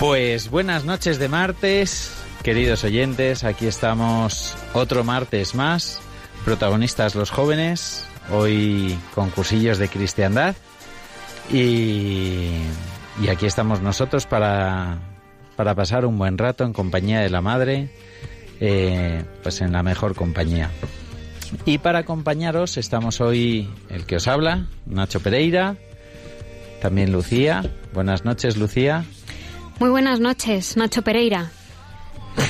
Pues buenas noches de martes, queridos oyentes, aquí estamos otro martes más, protagonistas los jóvenes, hoy concursillos de cristiandad y, y aquí estamos nosotros para, para pasar un buen rato en compañía de la madre, eh, pues en la mejor compañía. Y para acompañaros estamos hoy el que os habla, Nacho Pereira, también Lucía. Buenas noches, Lucía. Muy buenas noches, Nacho Pereira.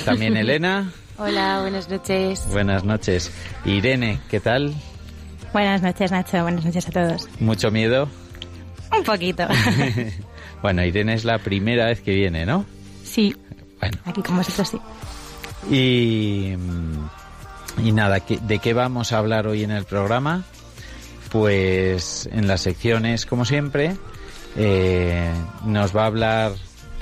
También Elena. Hola, buenas noches. Buenas noches. Irene, ¿qué tal? Buenas noches, Nacho. Buenas noches a todos. ¿Mucho miedo? Un poquito. bueno, Irene es la primera vez que viene, ¿no? sí, Bueno. aquí con vosotros sí. Y, mm, y nada, ¿qué- ¿de qué vamos a hablar hoy en el programa? Pues en las secciones, como siempre, eh, nos va a hablar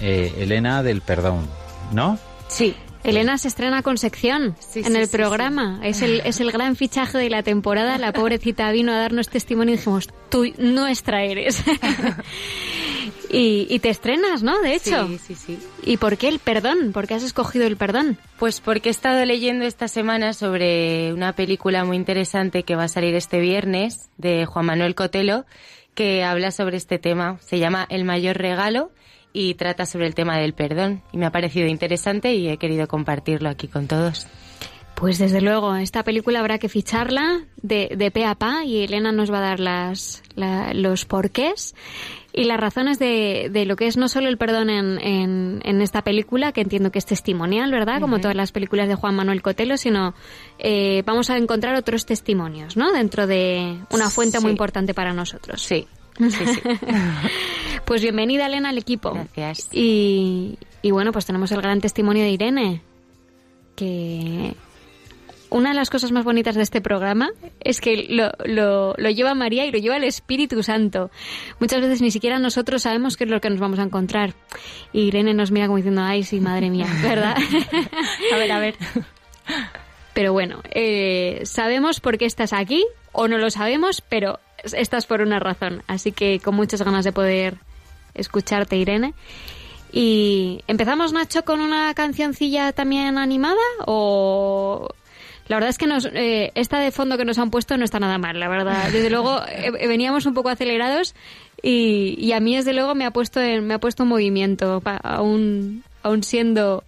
eh, Elena del perdón, ¿no? Sí. Elena se estrena con sección Sí, en sí, el sí, programa. Es, el, es el gran fichaje de la temporada. La pobrecita vino a darnos testimonio y dijimos, tú nuestra eres. y, y te estrenas, ¿no? De hecho. Sí, sí, sí. ¿Y por qué el perdón? ¿Por qué has escogido el perdón? Pues porque he estado leyendo esta semana sobre una película muy interesante que va a salir este viernes de Juan Manuel Cotelo que habla sobre este tema. Se llama El mayor regalo y trata sobre el tema del perdón. Y me ha parecido interesante y he querido compartirlo aquí con todos. Pues desde luego, esta película habrá que ficharla de, de pe a pa y Elena nos va a dar las, la- los porqués y las razones de, de lo que es no solo el perdón en, en, en esta película, que entiendo que es testimonial, ¿verdad? Como todas las películas de Juan Manuel Cotelo, sino eh, vamos a encontrar otros testimonios, ¿no? Dentro de una fuente muy importante para nosotros. Sí, sí, sí. Pues bienvenida, Elena, al equipo. Gracias. Y, y bueno, pues tenemos el gran testimonio de Irene, que una de las cosas más bonitas de este programa es que lo, lo, lo lleva María y lo lleva el Espíritu Santo. Muchas veces ni siquiera nosotros sabemos qué es lo que nos vamos a encontrar. Y Irene nos mira como diciendo, ay, sí, madre mía, ¿verdad? A ver, a ver. Pero bueno, eh, sabemos por qué estás aquí, o no lo sabemos, pero estás por una razón. Así que con muchas ganas de poder escucharte, Irene. Y empezamos, Nacho, con una cancioncilla también animada, o la verdad es que nos, eh, esta de fondo que nos han puesto no está nada mal, la verdad. Desde luego eh, veníamos un poco acelerados y, y a mí desde luego me ha puesto en, me ha puesto en movimiento, pa- aún, aún siendo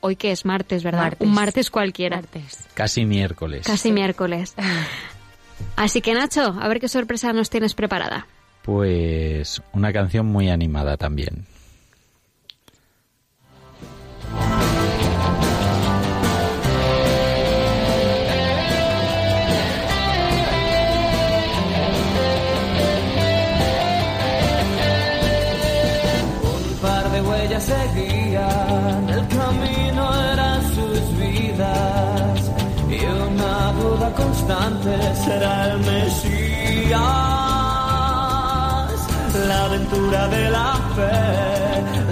hoy que es martes, ¿verdad? Martes. Un martes cualquiera. Martes. Casi miércoles. Casi miércoles. Así que Nacho, a ver qué sorpresa nos tienes preparada. Pues una canción muy animada también. huellas seguían, el camino eran sus vidas y una duda constante será el Mesías, la aventura de la fe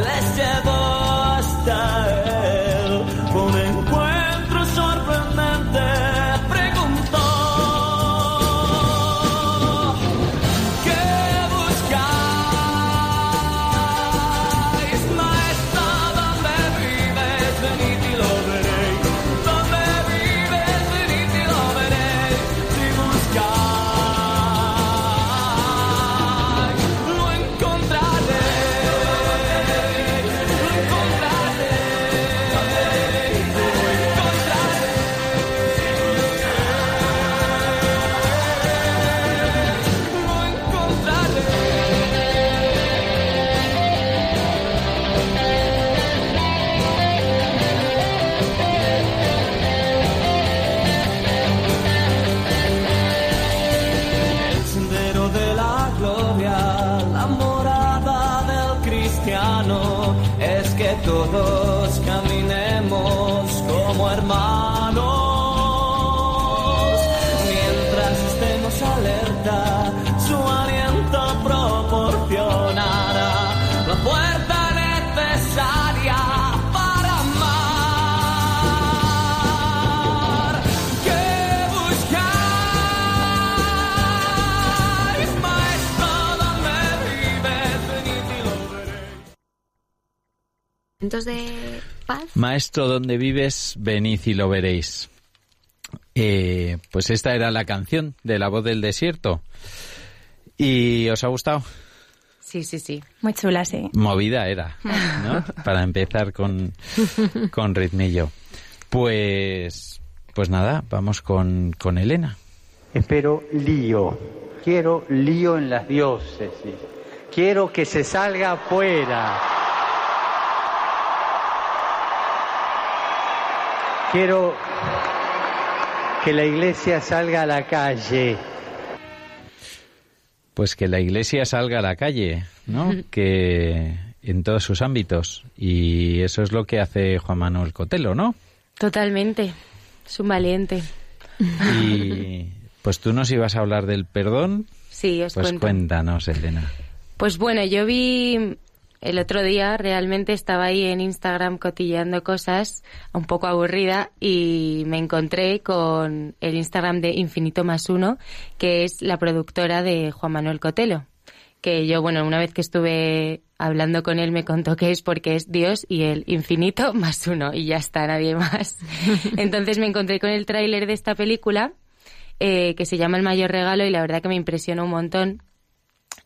de paz. Maestro, donde vives, venid y lo veréis. Eh, pues esta era la canción de La voz del desierto. ¿Y os ha gustado? Sí, sí, sí. Muy chula, sí. Movida era, ¿no? Para empezar con, con ritmillo. Pues, pues nada, vamos con, con Elena. Espero lío. Quiero lío en las diócesis. Quiero que se salga afuera. Quiero que la iglesia salga a la calle. Pues que la iglesia salga a la calle, ¿no? Que en todos sus ámbitos. Y eso es lo que hace Juan Manuel Cotelo, ¿no? Totalmente. Es un valiente. Y pues tú nos ibas a hablar del perdón. Sí, os Pues cuento. cuéntanos, Elena. Pues bueno, yo vi el otro día, realmente estaba ahí en Instagram cotilleando cosas, un poco aburrida, y me encontré con el Instagram de Infinito Más Uno, que es la productora de Juan Manuel Cotelo. Que yo, bueno, una vez que estuve hablando con él me contó que es porque es Dios y el infinito más uno, y ya está, nadie más. Entonces me encontré con el tráiler de esta película, eh, que se llama El Mayor Regalo, y la verdad que me impresionó un montón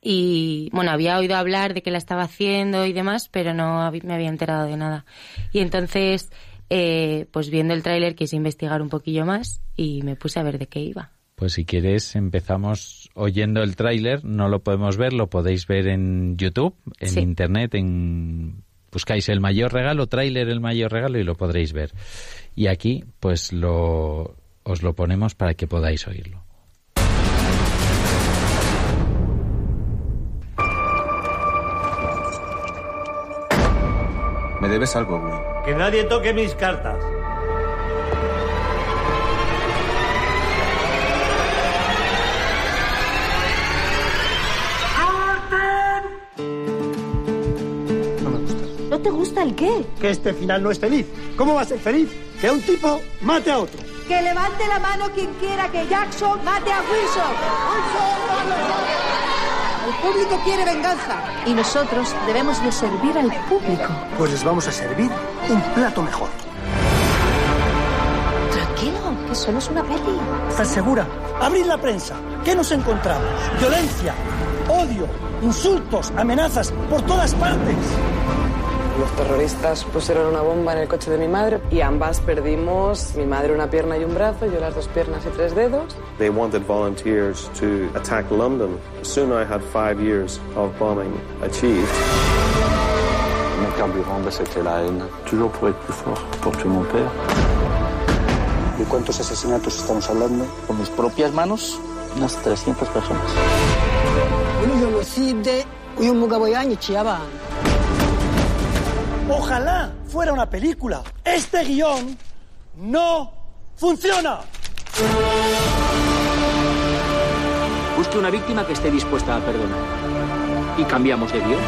y bueno, había oído hablar de que la estaba haciendo y demás, pero no me había enterado de nada. Y entonces, eh, pues viendo el tráiler quise investigar un poquillo más y me puse a ver de qué iba. Pues si quieres empezamos oyendo el tráiler, no lo podemos ver, lo podéis ver en YouTube, en Sí. internet, en buscáis el mayor regalo, tráiler el mayor regalo y lo podréis ver. Y aquí pues lo os lo ponemos para que podáis oírlo. Me debes algo, güey. Que nadie toque mis cartas. ¿No te gusta el qué? Que este final no es feliz. ¿Cómo va a ser feliz? Que un tipo mate a otro. Que levante la mano quien quiera que Jackson mate a Wilson. El público quiere venganza y nosotros debemos de servir al público. Pues les vamos a servir un plato mejor. Tranquilo, que solo es una peli. ¿Estás segura? Abrid la prensa. ¿Qué nos encontramos? Violencia, odio, insultos, amenazas por todas partes. Los terroristas pusieron una bomba en el coche de mi madre y ambas perdimos, mi madre una pierna y un brazo, yo las dos piernas y tres dedos. They wanted volunteers to attack London. Soon I had five years of bombing achieved. Mon carburant, c'était la haine. Toujours pour être plus fort, pour tuer mon père. ¿De cuántos asesinatos estamos hablando? Con mis propias manos, unas 300 personas. Ojalá fuera una película. Este guion no funciona. busque una víctima que esté dispuesta a perdonar. Y cambiamos de guion.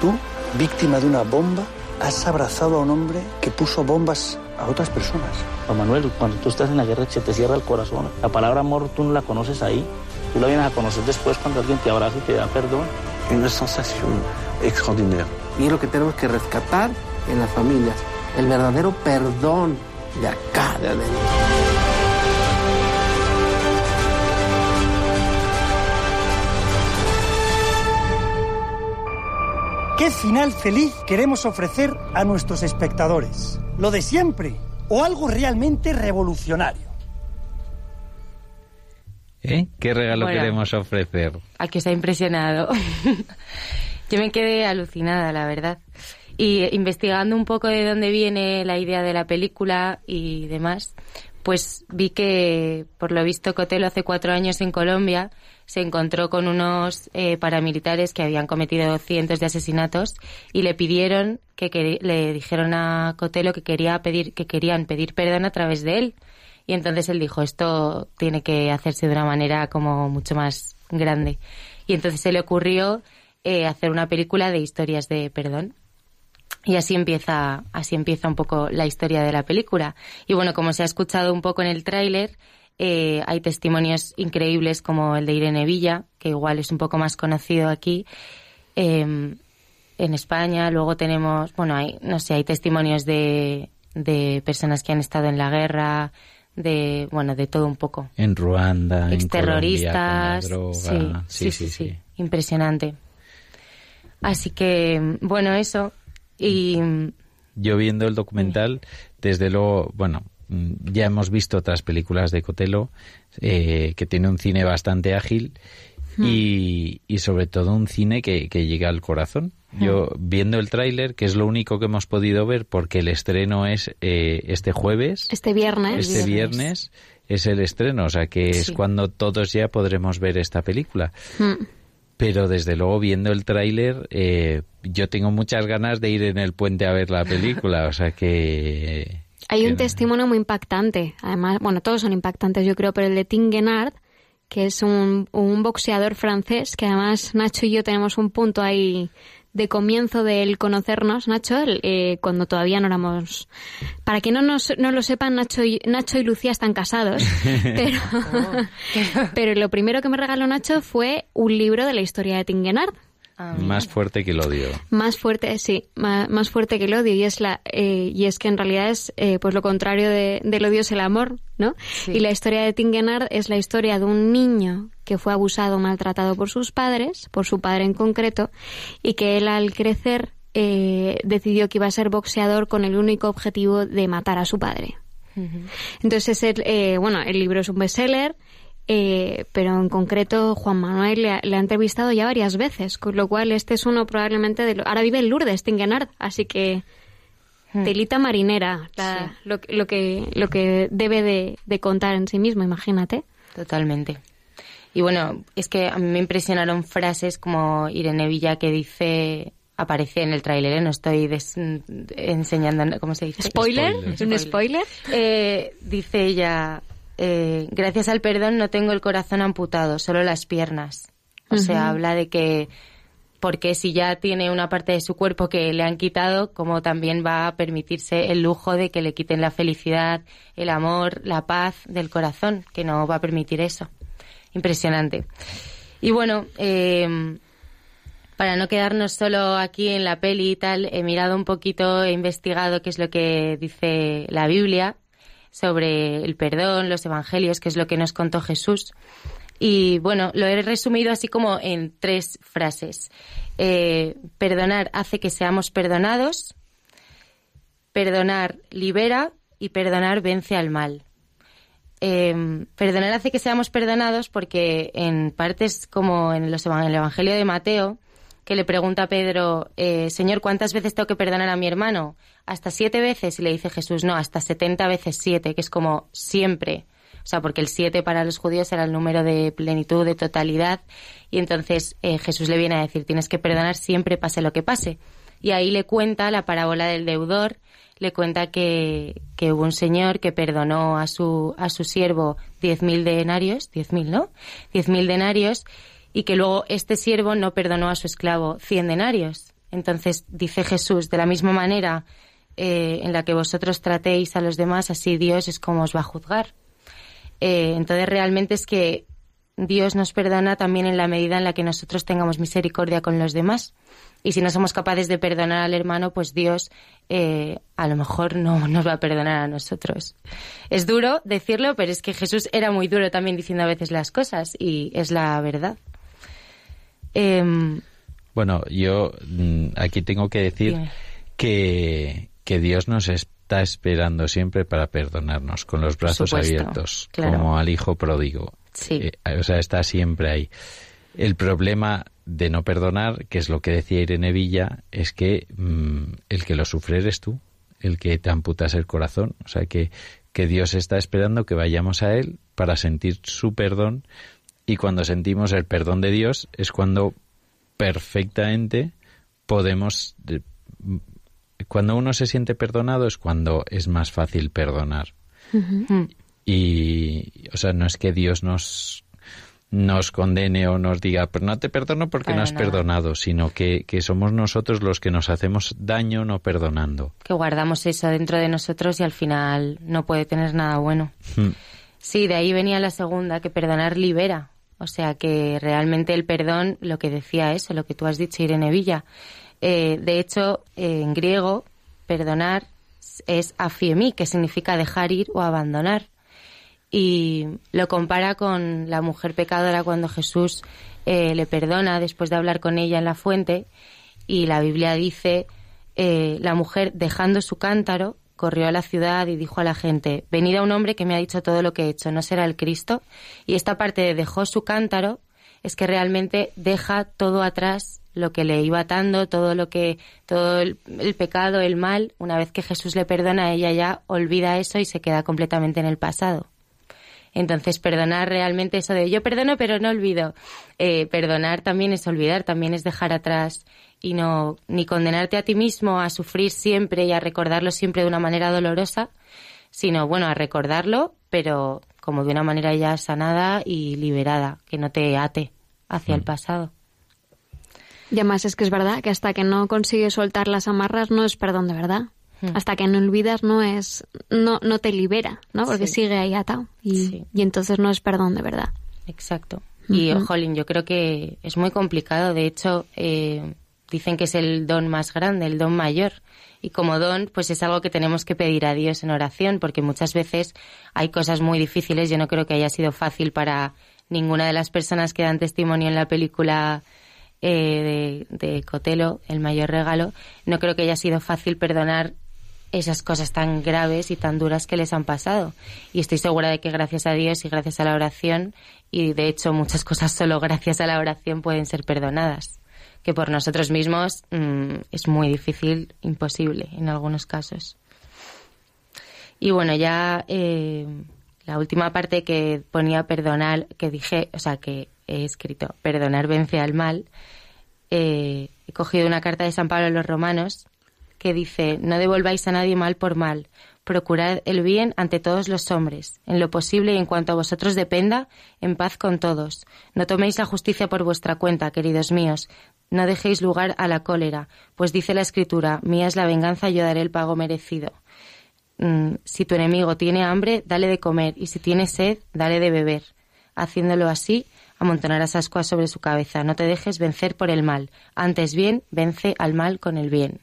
Tú, víctima de una bomba, has abrazado a un hombre que puso bombas a otras personas. Juan Manuel, cuando tú estás en la guerra se te cierra el corazón. La palabra amor tú no la conoces ahí. Tú la vienes a conocer después cuando alguien te abraza y te da perdón. Una sensación extraordinaire. Y es lo que tenemos que rescatar en las familias. El verdadero perdón de acá, de adentro. ¿Qué final feliz queremos ofrecer a nuestros espectadores? ¿Lo de siempre o algo realmente revolucionario? ¿Eh? ¿Qué regalo Bueno. queremos ofrecer? A que os ha impresionado. Yo me quedé alucinada, la verdad. Y eh, investigando un poco de dónde viene la idea de la película y demás, pues vi que, por lo visto, Cotelo hace cuatro años en Colombia se encontró con unos eh, paramilitares que habían cometido cientos de asesinatos y le pidieron que, queri- le dijeron a Cotelo que quería pedir que querían pedir perdón a través de él. Y entonces él dijo esto tiene que hacerse de una manera como mucho más grande y entonces se le ocurrió eh, hacer una película de historias de perdón. Y así empieza, así empieza un poco la historia de la película. Y bueno, como se ha escuchado un poco en el tráiler, eh, hay testimonios increíbles como el de Irene Villa, que igual es un poco más conocido aquí eh, en España. Luego tenemos, bueno, hay, no sé, hay testimonios de, de personas que han estado en la guerra, de, bueno, de todo un poco. En Ruanda, en Exterroristas. Colombia, la droga. sí, sí, sí, sí. Impresionante. Así que, bueno, eso. Y Yo viendo el documental, desde luego, bueno, ya hemos visto otras películas de Cotelo, eh, que tiene un cine bastante ágil y, y sobre todo un cine que, que llega al corazón. Yo viendo el tráiler, que es lo único que hemos podido ver, porque el estreno es eh, este jueves, Este viernes. este viernes es el estreno, o sea que es cuando todos ya podremos ver esta película. Mm. Pero desde luego viendo el tráiler, eh, yo tengo muchas ganas de ir en el puente a ver la película, o sea que Hay un testimonio muy impactante. Además, bueno, todos son impactantes, yo creo, pero el de Tingenard, que es un, un boxeador francés, que además Nacho y yo tenemos un punto ahí de comienzo del conocernos, Nacho, el, eh, cuando todavía no éramos... Para que no, nos, no lo sepan, Nacho y, Nacho y Lucía están casados, pero, pero lo primero que me regaló Nacho fue un libro de la historia de Tingenard. Más fuerte que el odio. Más fuerte, sí, más, más fuerte que el odio y es la eh, y es que en realidad es eh, pues lo contrario de- del odio es el amor, ¿no? Y la historia de Tingenard es la historia de un niño que fue abusado, maltratado por sus padres, por su padre en concreto, y que él al crecer eh, decidió que iba a ser boxeador con el único objetivo de matar a su padre. Entonces, el, eh, bueno, el libro es un bestseller, eh, pero en concreto Juan Manuel le ha, le ha entrevistado ya varias veces, con lo cual este es uno probablemente de... lo- ahora vive en Lourdes, Tingenard, así que telita marinera, la- lo, lo que, lo que debe de, de contar en sí mismo, imagínate. Totalmente. Y bueno, es que a mí me impresionaron frases como Irene Villa que dice, aparece en el tráiler, ¿eh? no estoy des- enseñando, ¿cómo se dice? ¿Spoiler? ¿Es un spoiler? Eh, dice ella, eh, gracias al perdón no tengo el corazón amputado, solo las piernas. O sea, habla de que porque si ya tiene una parte de su cuerpo que le han quitado, como también va a permitirse el lujo de que le quiten la felicidad, el amor, la paz del corazón, que no va a permitir eso. Impresionante. Y bueno, eh, para no quedarnos solo aquí en la peli y tal, he mirado un poquito, he investigado qué es lo que dice la Biblia sobre el perdón, los evangelios, que es lo que nos contó Jesús. Y bueno, lo he resumido así como en tres frases. Eh, perdonar hace que seamos perdonados, perdonar libera y perdonar vence al mal. Eh, perdonar hace que seamos perdonados porque en partes como en, los, en el Evangelio de Mateo, que le pregunta a Pedro, eh, Señor, ¿cuántas veces tengo que perdonar a mi hermano? ¿Hasta siete veces? Y le dice Jesús, no, hasta setenta veces siete, que es como siempre. O sea, porque el siete para los judíos era el número de plenitud, de totalidad. Y entonces eh, Jesús le viene a decir, tienes que perdonar siempre, pase lo que pase. Y ahí le cuenta la parábola del deudor, le cuenta que, que hubo un señor que perdonó a su, a su siervo 10.000 denarios, 10.000, ¿no? 10.000 denarios, y que luego este siervo no perdonó a su esclavo 100 denarios. Entonces dice Jesús, de la misma manera eh, en la que vosotros tratéis a los demás, así Dios es como os va a juzgar. Eh, entonces realmente es que Dios nos perdona también en la medida en la que nosotros tengamos misericordia con los demás. Y si no somos capaces de perdonar al hermano, pues Dios eh, a lo mejor no nos va a perdonar a nosotros. Es duro decirlo, pero es que Jesús era muy duro también diciendo a veces las cosas y es la verdad. Em, Bueno, yo mm, aquí tengo que decir que, que Dios nos está esperando siempre para perdonarnos con los brazos supuesto, abiertos, claro. como al hijo pródigo. Sí. Eh, o sea, está siempre ahí. El problema de no perdonar, que es lo que decía Irene Villa, es que mm, el que lo sufre eres tú, el que te amputas el corazón. O sea, que, que Dios está esperando que vayamos a Él para sentir su perdón y cuando sentimos el perdón de Dios es cuando perfectamente podemos... de- Cuando uno se siente perdonado es cuando es más fácil perdonar. Y, o sea, no es que Dios nos, nos condene o nos diga, pero no te perdono porque Para no has nada. perdonado, sino que, que somos nosotros los que nos hacemos daño no perdonando. que guardamos eso dentro de nosotros y al final no puede tener nada bueno. Hmm. Sí, de ahí venía la segunda, que perdonar libera. O sea, que realmente el perdón, lo que decía eso, lo que tú has dicho, Irene Villa. Eh, de hecho, en griego, perdonar es afiemi, que significa dejar ir o abandonar. Y lo compara con la mujer pecadora cuando Jesús eh, le perdona después de hablar con ella en la fuente. Y la Biblia dice, eh, la mujer dejando su cántaro corrió a la ciudad y dijo a la gente, venid a un hombre que me ha dicho todo lo que he hecho, ¿no será el Cristo? Y esta parte de dejó su cántaro es que realmente deja todo atrás lo que le iba atando, todo lo que, todo el, el pecado, el mal, una vez que Jesús le perdona, ella ya olvida eso y se queda completamente en el pasado. Entonces, perdonar realmente eso de yo perdono pero no olvido. Eh, perdonar también es olvidar, también es dejar atrás y no ni condenarte a ti mismo a sufrir siempre y a recordarlo siempre de una manera dolorosa, sino bueno, a recordarlo, pero como de una manera ya sanada y liberada, que no te ate hacia el pasado. Y además es que es verdad que hasta que no consigues soltar las amarras no es perdón de verdad. Hmm. Hasta que no olvidas no es no no te libera, ¿no? Porque Sí. sigue ahí atado y, Sí. y entonces no es perdón de verdad. Exacto. Y, jolín, yo creo que es muy complicado. De hecho, eh, dicen que es el don más grande, el don mayor. Y como don, pues es algo que tenemos que pedir a Dios en oración, porque muchas veces hay cosas muy difíciles. Yo no creo que haya sido fácil para ninguna de las personas que dan testimonio en la película eh, de, de Cotelo, El mayor regalo. No creo que haya sido fácil perdonar esas cosas tan graves y tan duras que les han pasado. Y estoy segura de que gracias a Dios y gracias a la oración, y de hecho muchas cosas solo gracias a la oración pueden ser perdonadas, que por nosotros mismos mm, es muy difícil, imposible en algunos casos. Y bueno, ya eh, la última parte que ponía perdonar, que dije, o sea, que he escrito, perdonar vence al mal, eh, he cogido una carta de San Pablo a los romanos que dice, no devolváis a nadie mal por mal, procurad el bien ante todos los hombres, en lo posible y en cuanto a vosotros dependa, en paz con todos. No toméis la justicia por vuestra cuenta, queridos míos, no dejéis lugar a la cólera, pues dice la Escritura, mía es la venganza, yo daré el pago merecido. Mm, si tu enemigo tiene hambre, dale de comer, y si tiene sed, dale de beber. Haciéndolo así, amontonarás ascuas sobre su cabeza. No te dejes vencer por el mal. Antes bien, vence al mal con el bien.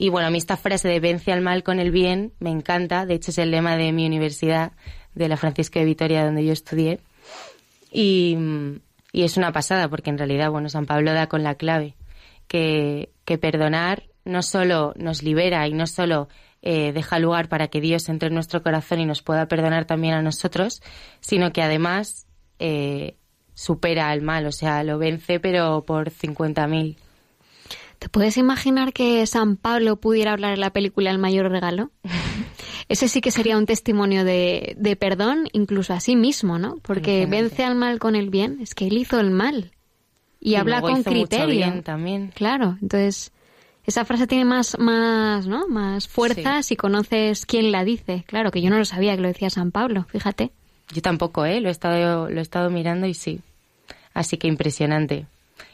Y bueno, a mí esta frase de vence al mal con el bien me encanta. De hecho, es el lema de mi universidad, de la Francisco de Vitoria, donde yo estudié. Y, y es una pasada, porque en realidad, bueno, San Pablo da con la clave. Que, que perdonar no solo nos libera y no solo eh, deja lugar para que Dios entre en nuestro corazón y nos pueda perdonar también a nosotros, sino que además eh, supera al mal, o sea, lo vence, pero por 50.000. ¿Te puedes imaginar que San Pablo pudiera hablar en la película El mayor regalo? Ese sí que sería un testimonio de, de perdón, incluso a sí mismo, ¿no? Porque vence al mal con el bien. Es que él hizo el mal. Y, Y habla con criterio. bien también. Claro, entonces esa frase tiene más, más, ¿no? Más fuerza si conoces quién la dice. Claro, que yo no lo sabía que lo decía San Pablo, fíjate. Yo tampoco, ¿eh? Lo he estado, lo he estado mirando y sí. Así que impresionante.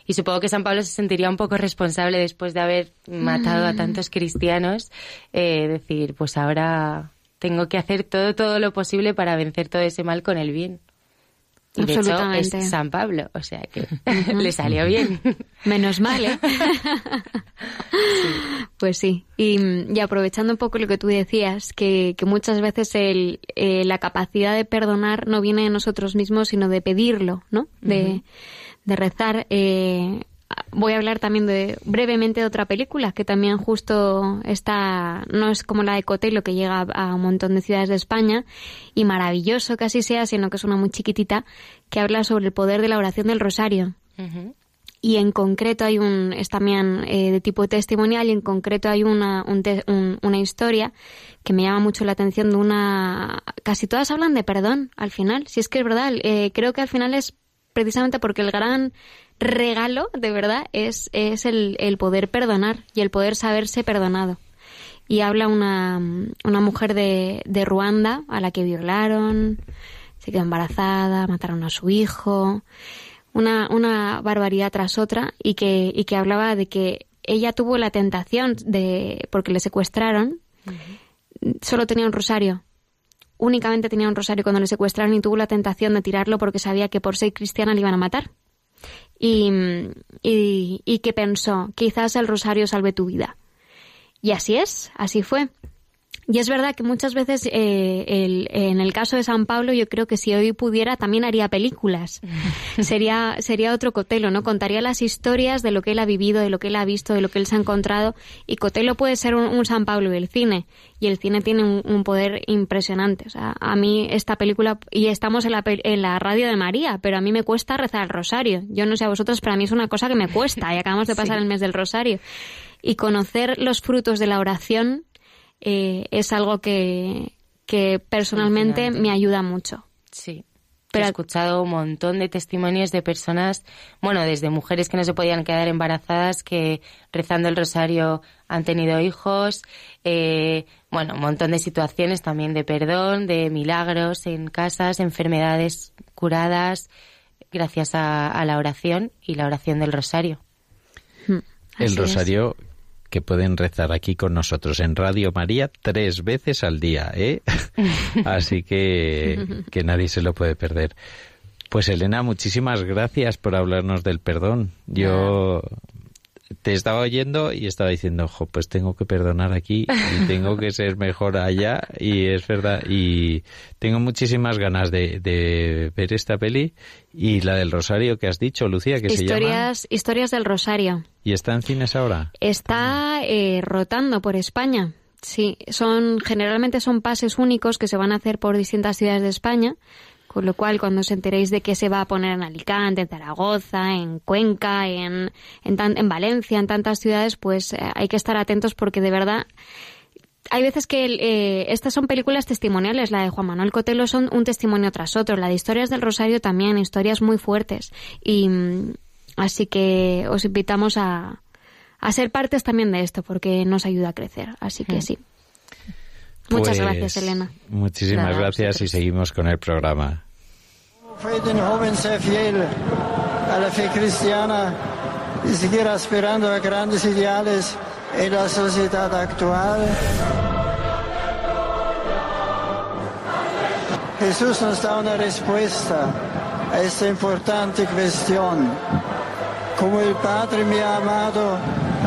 Y supongo que San Pablo se sentiría un poco responsable después de haber matado a Mm. tantos cristianos, eh, decir, pues ahora tengo que hacer todo, todo lo posible para vencer todo ese mal con el bien. Y de hecho es San Pablo, o sea que le salió bien. Menos mal, ¿eh? Pues sí. Y, y aprovechando un poco lo que tú decías, que, que muchas veces el, eh, la capacidad de perdonar no viene de nosotros mismos, sino de pedirlo, ¿no? De. De rezar. Eh, voy a hablar también de brevemente de otra película que también justo está, no es como la de Cotelo que llega a un montón de ciudades de España y maravilloso que así sea, sino que es una muy chiquitita que habla sobre el poder de la oración del rosario y en concreto hay un es también eh, de tipo testimonial y en concreto hay una un te- un- una historia que me llama mucho la atención de una casi todas hablan de perdón al final si es que es verdad eh, creo que al final es precisamente porque el gran regalo de verdad es es el, el poder perdonar y el poder saberse perdonado y habla una, una mujer de, de Ruanda a la que violaron, se quedó embarazada, mataron a su hijo, una, una barbaridad tras otra y que, y que hablaba de que ella tuvo la tentación de, porque le secuestraron, solo tenía un rosario. Únicamente tenía un rosario cuando le secuestraron y tuvo la tentación de tirarlo porque sabía que por ser cristiana le iban a matar. Y, y, y que pensó, quizás el rosario salve tu vida. Y así es, así fue. Y es verdad que muchas veces eh, el- en el caso de San Pablo yo creo que si hoy pudiera también haría películas. sería, sería otro Cotelo, ¿no? Contaría las historias de lo que él ha vivido, de lo que él ha visto, de lo que él se ha encontrado. Y Cotelo puede ser un, un San Pablo del cine. Y el cine tiene un, un poder impresionante. O sea, a mí esta película, y estamos en la, en la radio de María, pero a mí me cuesta rezar el rosario. Yo no sé a vosotros, pero a mí es una cosa que me cuesta. Y acabamos de pasar Sí. el mes del rosario. Y conocer los frutos de la oración eh, es algo que, que personalmente me ayuda mucho. Sí. Pero- He escuchado un montón de testimonios de personas, bueno, desde mujeres que no se podían quedar embarazadas, que rezando el rosario han tenido hijos, eh, bueno, un montón de situaciones también de perdón, de milagros en casas, enfermedades curadas, gracias a, a la oración y la oración del rosario. el Así es. Que pueden rezar aquí con nosotros en Radio María tres veces al día, ¿eh? Así que, que nadie se lo puede perder. Pues Elena, muchísimas gracias por hablarnos del perdón. Yo te estaba oyendo y estaba diciendo, ojo, pues tengo que perdonar aquí y tengo que ser mejor allá y es verdad y tengo muchísimas ganas de, de ver esta peli y la del Rosario que has dicho, Lucía, que se llama Historias, historias del Rosario. Y está en cines ahora. Está eh, rotando por España. Sí, son generalmente son pases únicos que se van a hacer por distintas ciudades de España, con lo cual cuando os enteréis de que se va a poner en Alicante, en Zaragoza, en Cuenca, en en, en Valencia, en tantas ciudades, pues eh, hay que estar atentos porque de verdad hay veces que eh, estas son películas testimoniales, la de Juan Manuel Cotelo son un testimonio tras otro, la de Historias del Rosario también, historias muy fuertes. Y mm, así que os invitamos a, a ser partes también de esto, porque nos ayuda a crecer. Así que sí. Muchas Pues, gracias, Elena. Muchísimas Nada, gracias y seguimos con el programa. Fue de un joven ser fiel a la fe cristiana y seguir aspirando a grandes ideales en la sociedad actual. Jesús nos da una respuesta a esta importante cuestión. Como el Padre me ha amado,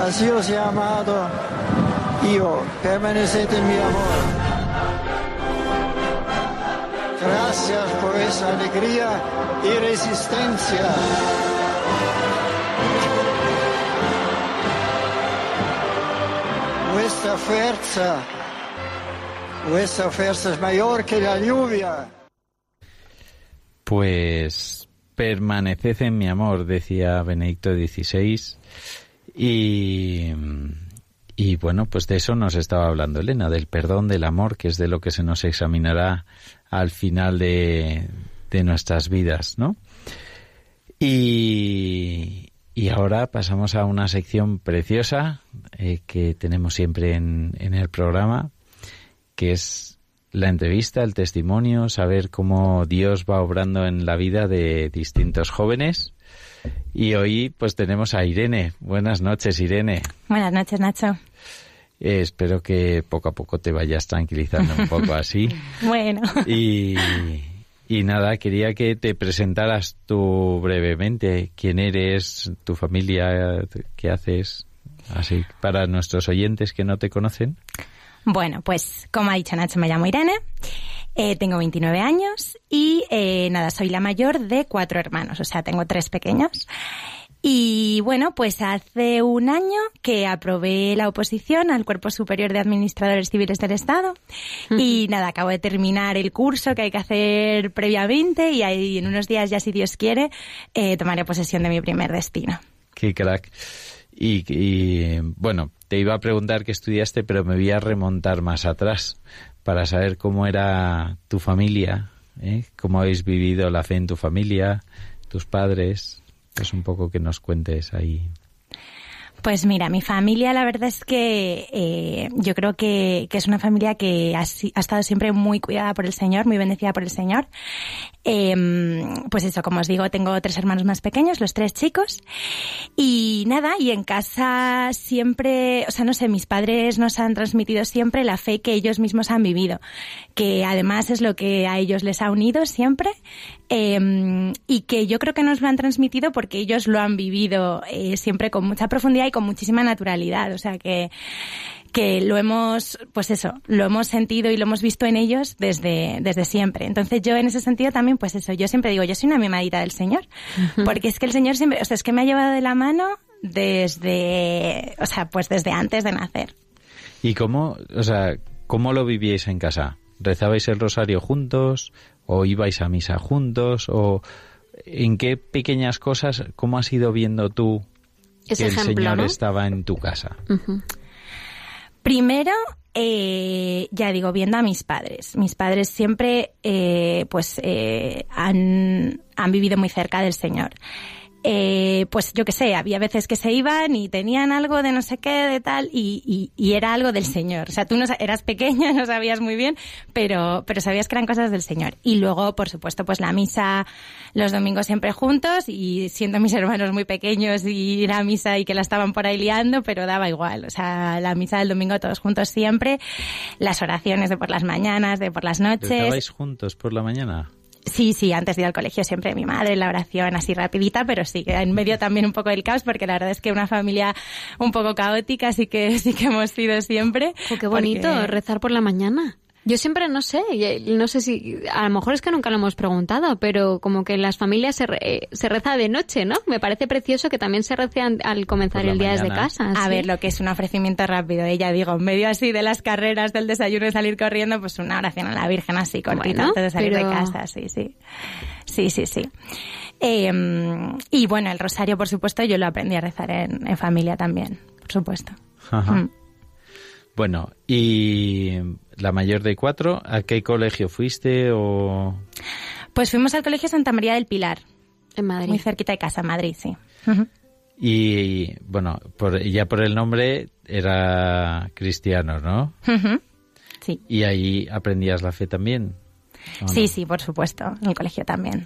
así os he amado yo. Permaneced en mi amor. Gracias por esa alegría y resistencia. Vuestra fuerza, vuestra fuerza es mayor que la lluvia. Pues permaneced en mi amor, decía Benedicto XVI. Y, bueno, pues de eso nos estaba hablando Elena, del perdón, del amor, que es de lo que se nos examinará al final de, nuestras vidas, ¿no? Y, ahora pasamos a una sección preciosa eh, que tenemos siempre en el programa, que es la entrevista, el testimonio, saber cómo Dios va obrando en la vida de distintos jóvenes. Y hoy pues tenemos a Irene. Buenas noches, Irene. Buenas noches, Nacho. Eh, espero que poco a poco te vayas tranquilizando un poco así. Bueno. Y, y nada, quería que te presentaras tú brevemente. ¿Quién eres? ¿Tu familia? ¿Qué haces? Así, para nuestros oyentes que no te conocen. Bueno, pues como ha dicho Nacho, me llamo Irene, eh, tengo 29 años y eh, nada, soy la mayor de cuatro hermanos, o sea, tengo tres pequeños. Y bueno, pues hace un año que aprobé la oposición al Cuerpo Superior de Administradores Civiles del Estado. Y nada, acabo de terminar el curso que hay que hacer previamente y ahí en unos días ya, si Dios quiere, eh, tomaré posesión de mi primer destino. Qué crack. Y, y, bueno, te iba a preguntar qué estudiaste, pero me voy a remontar más atrás para saber cómo era tu familia, ¿eh? cómo habéis vivido la fe en tu familia, tus padres. Pues un poco que nos cuentes ahí. Pues mira, mi familia la verdad es que eh, yo creo que, es una familia que ha, estado siempre muy cuidada por el Señor, muy bendecida por el Señor. Eh, pues eso, como os digo, tengo tres hermanos más pequeños, los tres chicos. Y nada, y en casa siempre, o sea, no sé, mis padres nos han transmitido siempre la fe que ellos mismos han vivido, que además es lo que a ellos les ha unido siempre. Eh, y que yo creo que nos lo han transmitido porque ellos lo han vivido eh, siempre con mucha profundidad y con muchísima naturalidad. O sea que, que lo hemos, pues eso, lo hemos sentido y lo hemos visto en ellos desde, desde siempre. Entonces yo en ese sentido también, pues eso, yo siempre digo, yo soy una mimadita del Señor. Uh -huh. Porque es que el Señor siempre, o sea, es que me ha llevado de la mano desde, o sea, pues desde antes de nacer. ¿Y cómo, o sea, cómo lo vivíais en casa? ¿Rezabais el rosario juntos? ¿O ibais a misa juntos? ¿O en qué pequeñas cosas, cómo has ido viendo tú Ese que el ejemplo, Señor ¿no? estaba en tu casa? Uh -huh. Primero, eh, ya digo, viendo a mis padres. Mis padres siempre, eh, pues, eh, han, han vivido muy cerca del Señor. Eh, pues yo qué sé, había veces que se iban y tenían algo de no sé qué, de tal, y, y, y era algo del Señor. O sea, tú no, eras pequeña, no sabías muy bien, pero, pero sabías que eran cosas del Señor. Y luego, por supuesto, pues la misa los domingos siempre juntos, y siendo mis hermanos muy pequeños y ir a misa y que la estaban por ahí liando, pero daba igual. O sea, la misa del domingo todos juntos siempre, las oraciones de por las mañanas, de por las noches. ¿Estabais juntos por la mañana? Sí, sí, antes de ir al colegio siempre mi madre, la oración así rapidita, pero sí, en medio también un poco del caos, porque la verdad es que una familia un poco caótica, así que sí que hemos sido siempre. Oh, qué bonito, porque... rezar por la mañana. Yo siempre no sé, no sé si, a lo mejor es que nunca lo hemos preguntado, pero como que en las familias se, re, se reza de noche, ¿no? Me parece precioso que también se rece al comenzar el día mañana. desde casa. A ver, lo que es un ofrecimiento rápido, ella digo, en medio así de las carreras del desayuno y salir corriendo, pues una oración a la Virgen así cortita bueno, antes de salir pero... de casa, sí, sí. Sí, sí, sí. Eh, y bueno, el rosario, por supuesto, yo lo aprendí a rezar en, en familia también, por supuesto. Ajá. Mm. Bueno, y la mayor de cuatro, ¿a qué colegio fuiste o...? Pues fuimos al colegio Santa María del Pilar. En Madrid. Muy cerquita de casa, Madrid, sí. Uh -huh. Y, bueno, por, ya por el nombre era cristiano, ¿no? Uh -huh. Sí. ¿Y ahí aprendías la fe también? Sí, no? sí, por supuesto, en el colegio también.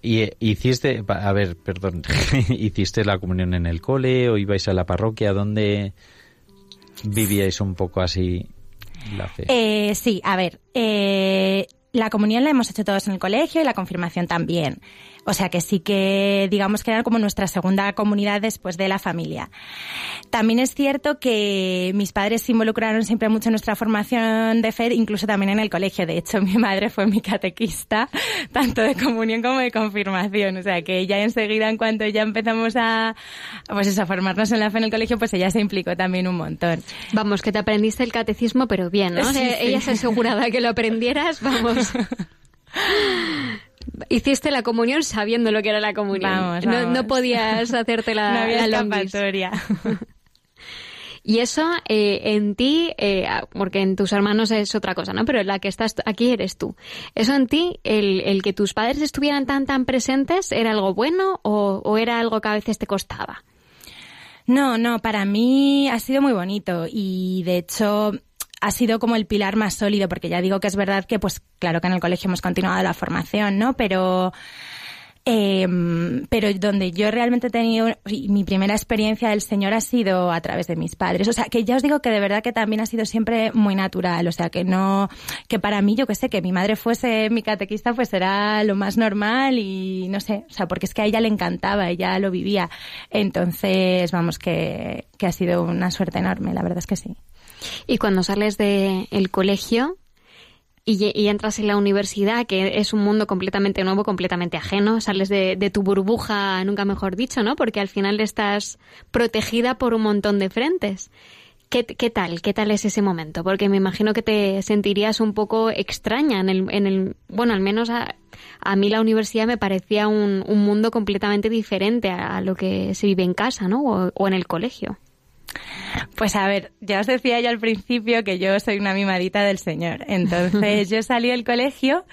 ¿Y hiciste, a ver, perdón, hiciste la comunión en el cole o ibais a la parroquia? ¿Dónde vivíais un poco así la fe? Eh, sí, a ver, eh, la comunión la hemos hecho todos en el colegio y la confirmación también. O sea que sí que digamos que era como nuestra segunda comunidad después de la familia. También es cierto que mis padres se involucraron siempre mucho en nuestra formación de fe, incluso también en el colegio. De hecho, mi madre fue mi catequista, tanto de comunión como de confirmación. O sea que ella enseguida, en cuanto ya empezamos a, pues eso, a formarnos en la fe en el colegio, pues ella se implicó también un montón. Vamos, que te aprendiste el catecismo, pero bien, ¿no? Sí, sí. Ella se aseguraba que lo aprendieras, vamos. Hiciste la comunión sabiendo lo que era la comunión. Vamos, no, podías hacerte la, no había la escapatoria. Y eso eh, en ti, eh, porque en tus hermanos es otra cosa, ¿no? Pero la que estás aquí eres tú. Eso en ti, el, el que tus padres estuvieran tan, tan presentes, ¿era algo bueno o, o era algo que a veces te costaba? No, no, para mí ha sido muy bonito y de hecho ha sido como el pilar más sólido porque ya digo que es verdad que pues claro que en el colegio hemos continuado la formación, ¿no? Pero eh, pero donde yo realmente he tenido mi primera experiencia del Señor ha sido a través de mis padres. O sea, que ya os digo que de verdad que también ha sido siempre muy natural. O sea, que no, que para mí, yo que sé, que mi madre fuese mi catequista, pues era lo más normal y no sé, o sea, porque es que a ella le encantaba, ella lo vivía. Entonces, vamos, que, que ha sido una suerte enorme, la verdad es que sí. Y cuando sales del el colegio y, entras en la universidad, que es un mundo completamente nuevo, completamente ajeno, sales de, de tu burbuja, nunca mejor dicho, ¿no? Porque al final estás protegida por un montón de frentes. ¿Qué, qué tal? ¿Qué tal es ese momento? Porque me imagino que te sentirías un poco extraña en el, en el bueno, al menos a, mí la universidad me parecía un, un mundo completamente diferente a, lo que se vive en casa, ¿no? O en el colegio. Pues a ver, ya os decía yo al principio que yo soy una mimadita del Señor. Entonces yo salí del colegio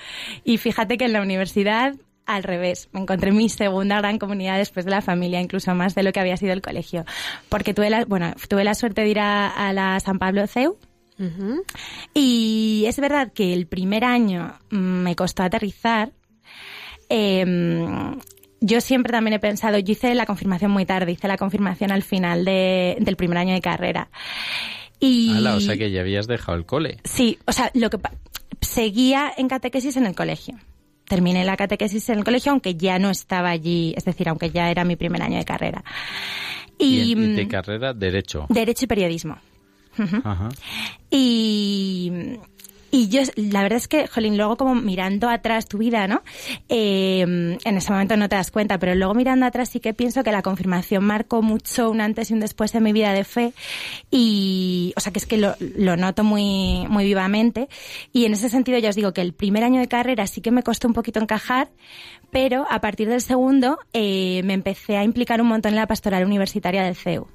y fíjate que en la universidad al revés, me encontré mi segunda gran comunidad después de la familia, incluso más de lo que había sido el colegio. Porque tuve la, bueno, tuve la suerte de ir a, a la San Pablo CEU, y es verdad que el primer año mm, me costó aterrizar. Em, yo siempre también he pensado, yo hice la confirmación muy tarde, hice la confirmación al final de- del primer año de carrera. Y Ala, o sea que ya habías dejado el cole. sí, o sea, lo que seguía en catequesis en el colegio. Terminé la catequesis en el colegio, aunque ya no estaba allí, es decir, aunque ya era mi primer año de carrera. Y, de mm, carrera, Derecho. Derecho y periodismo. Ajá. Y, y yo, la verdad es que, Jolín, luego como mirando atrás tu vida, ¿no? Eh, en ese momento no te das cuenta, pero luego mirando atrás sí que pienso que la confirmación marcó mucho un antes y un después en mi vida de fe. Y, o sea, que es que lo, lo noto muy, muy vivamente. Y en ese sentido ya os digo que el primer año de carrera sí que me costó un poquito encajar, pero a partir del segundo eh, me empecé a implicar un montón en la pastoral universitaria del CEU.